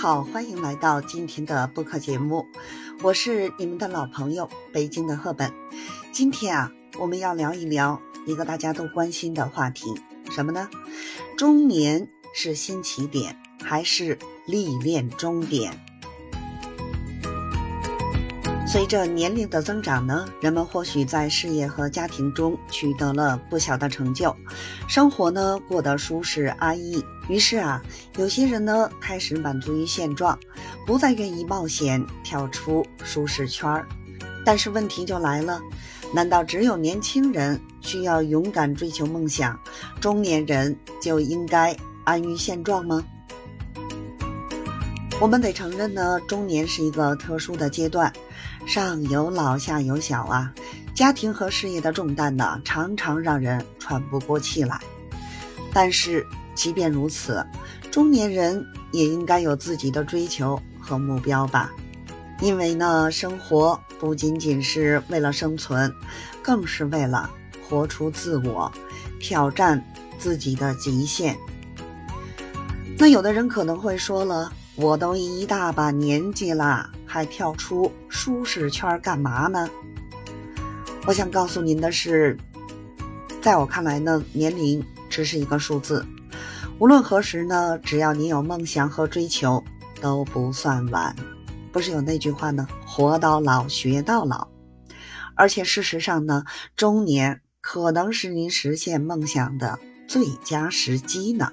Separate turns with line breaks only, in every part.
好，欢迎来到今天的播客节目，我是你们的老朋友北京的赫本。今天啊，我们要聊一聊一个大家都关心的话题，什么呢？中年是新起点还是历练终点？随着年龄的增长呢，人们或许在事业和家庭中取得了不小的成就，生活呢过得舒适安逸。于是啊，有些人呢开始满足于现状，不再愿意冒险跳出舒适圈儿。但是问题就来了，难道只有年轻人需要勇敢追求梦想，中年人就应该安于现状吗？我们得承认呢，中年是一个特殊的阶段。上有老下有小啊，家庭和事业的重担呢，常常让人喘不过气来。但是即便如此，中年人也应该有自己的追求和目标吧？因为呢，生活不仅仅是为了生存，更是为了活出自我，挑战自己的极限。那有的人可能会说了。我都一大把年纪了，还跳出舒适圈干嘛呢？我想告诉您的是，在我看来呢，年龄只是一个数字。无论何时呢，只要你有梦想和追求，都不算晚。不是有那句话呢？活到老，学到老。而且事实上呢，中年可能是您实现梦想的最佳时机呢。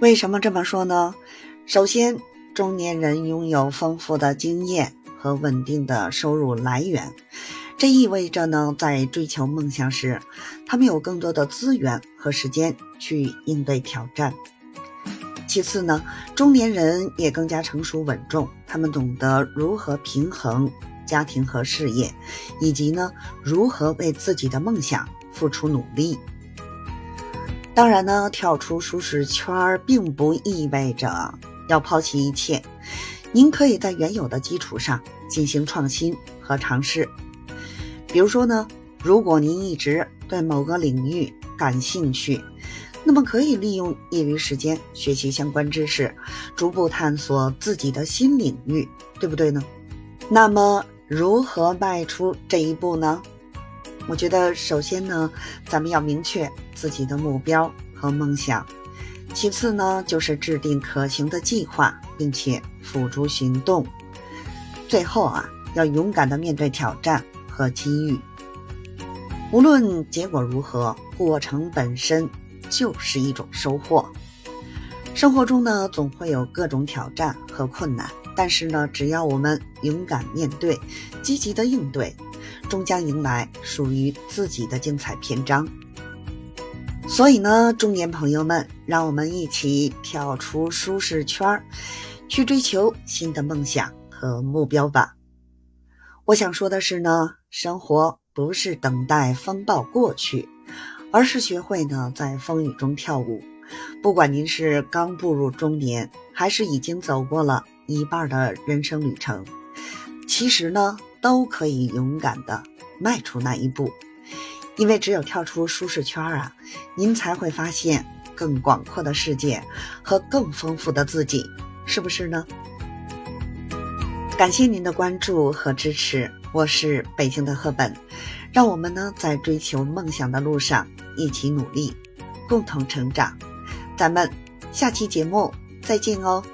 为什么这么说呢？首先。中年人拥有丰富的经验和稳定的收入来源，这意味着呢，在追求梦想时，他们有更多的资源和时间去应对挑战。其次呢，中年人也更加成熟稳重，他们懂得如何平衡家庭和事业，以及呢，如何为自己的梦想付出努力。当然呢，跳出舒适圈并不意味着。要抛弃一切，您可以在原有的基础上进行创新和尝试。比如说呢，如果您一直对某个领域感兴趣，那么可以利用业余时间学习相关知识，逐步探索自己的新领域，对不对呢？那么如何迈出这一步呢？我觉得首先呢，咱们要明确自己的目标和梦想。其次呢，就是制定可行的计划，并且付诸行动。最后啊，要勇敢的面对挑战和机遇。无论结果如何，过程本身就是一种收获。生活中呢，总会有各种挑战和困难，但是呢，只要我们勇敢面对，积极的应对，终将迎来属于自己的精彩篇章。所以呢，中年朋友们，让我们一起跳出舒适圈儿，去追求新的梦想和目标吧。我想说的是呢，生活不是等待风暴过去，而是学会呢在风雨中跳舞。不管您是刚步入中年，还是已经走过了一半的人生旅程，其实呢，都可以勇敢的迈出那一步。因为只有跳出舒适圈啊，您才会发现更广阔的世界和更丰富的自己，是不是呢？感谢您的关注和支持，我是北京的赫本，让我们呢在追求梦想的路上一起努力，共同成长。咱们下期节目再见哦。